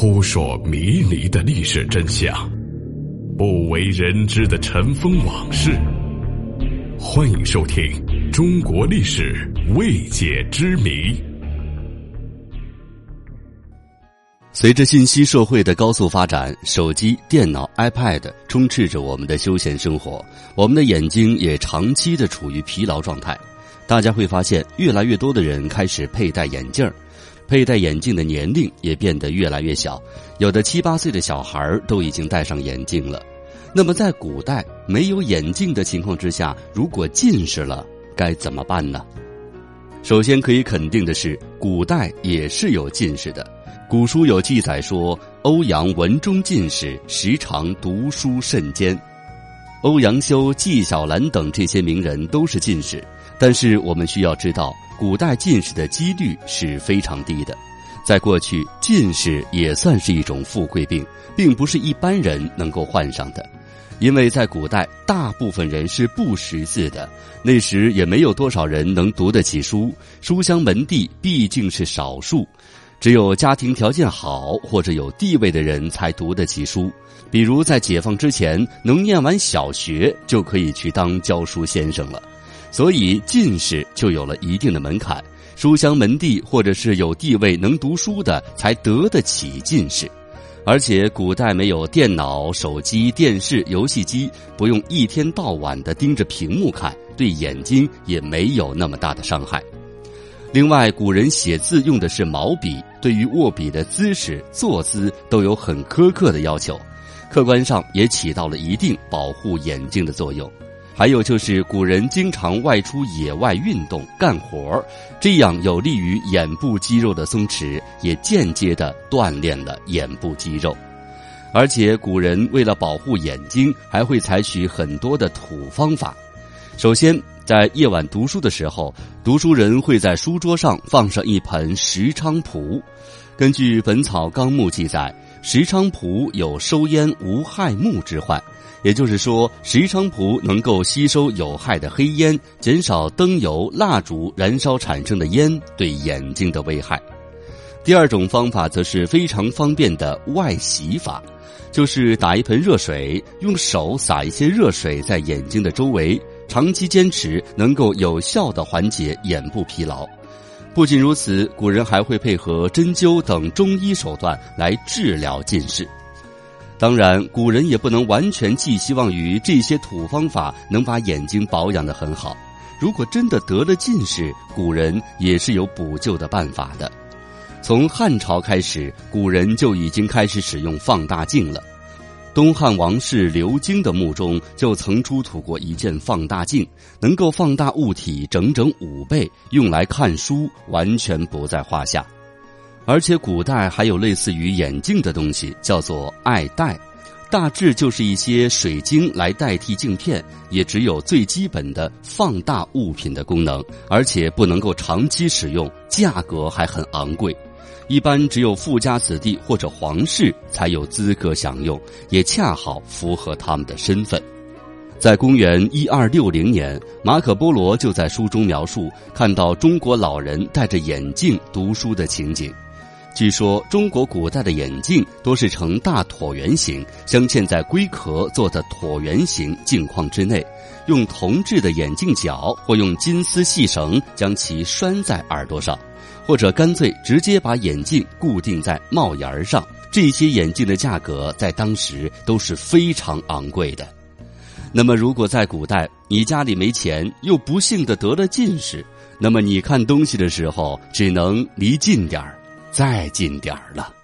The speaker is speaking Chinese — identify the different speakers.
Speaker 1: 扑朔迷离的历史真相，不为人知的尘封往事。欢迎收听《中国历史未解之谜》。
Speaker 2: 随着信息社会的高速发展，手机、电脑、iPad 充斥着我们的休闲生活，我们的眼睛也长期的处于疲劳状态。大家会发现，越来越多的人开始佩戴眼镜儿。佩戴眼镜的年龄也变得越来越小，有的七八岁的小孩都已经戴上眼镜了。那么，在古代没有眼镜的情况之下，如果近视了，该怎么办呢？首先可以肯定的是，古代也是有近视的。古书有记载说，欧阳文中进士，时常读书甚艰。欧阳修、纪晓岚等这些名人都是进士，但是我们需要知道。古代近视的几率是非常低的，在过去，近视也算是一种富贵病，并不是一般人能够患上的。因为在古代，大部分人是不识字的，那时也没有多少人能读得起书，书香门第毕竟是少数，只有家庭条件好或者有地位的人才读得起书。比如在解放之前，能念完小学就可以去当教书先生了。所以进士就有了一定的门槛，书香门第或者是有地位能读书的才得得起进士，而且古代没有电脑、手机、电视、游戏机，不用一天到晚的盯着屏幕看，对眼睛也没有那么大的伤害。另外，古人写字用的是毛笔，对于握笔的姿势、坐姿都有很苛刻的要求，客观上也起到了一定保护眼睛的作用。还有就是，古人经常外出野外运动干活儿这样有利于眼部肌肉的松弛，也间接的锻炼了眼部肌肉。而且，古人为了保护眼睛，还会采取很多的土方法。首先，在夜晚读书的时候，读书人会在书桌上放上一盆石菖蒲。根据《本草纲目》记载，石菖蒲有收烟无害目之患。也就是说，石菖蒲能够吸收有害的黑烟，减少灯油、蜡烛燃烧产生的烟对眼睛的危害。第二种方法则是非常方便的外洗法，就是打一盆热水，用手洒一些热水在眼睛的周围，长期坚持能够有效的缓解眼部疲劳。不仅如此，古人还会配合针灸等中医手段来治疗近视。当然，古人也不能完全寄希望于这些土方法能把眼睛保养得很好。如果真的得了近视，古人也是有补救的办法的。从汉朝开始，古人就已经开始使用放大镜了。东汉王室刘京的墓中就曾出土过一件放大镜，能够放大物体整整五倍，用来看书完全不在话下。而且古代还有类似于眼镜的东西，叫做爱戴，大致就是一些水晶来代替镜片，也只有最基本的放大物品的功能，而且不能够长期使用，价格还很昂贵，一般只有富家子弟或者皇室才有资格享用，也恰好符合他们的身份。在公元一二六零年，马可波罗就在书中描述看到中国老人戴着眼镜读书的情景。据说中国古代的眼镜都是呈大椭圆形，镶嵌在龟壳做的椭圆形镜框之内，用铜制的眼镜角或用金丝细绳将其拴在耳朵上，或者干脆直接把眼镜固定在帽檐上。这些眼镜的价格在当时都是非常昂贵的。那么，如果在古代你家里没钱，又不幸的得了近视，那么你看东西的时候只能离近点儿。再近点儿了。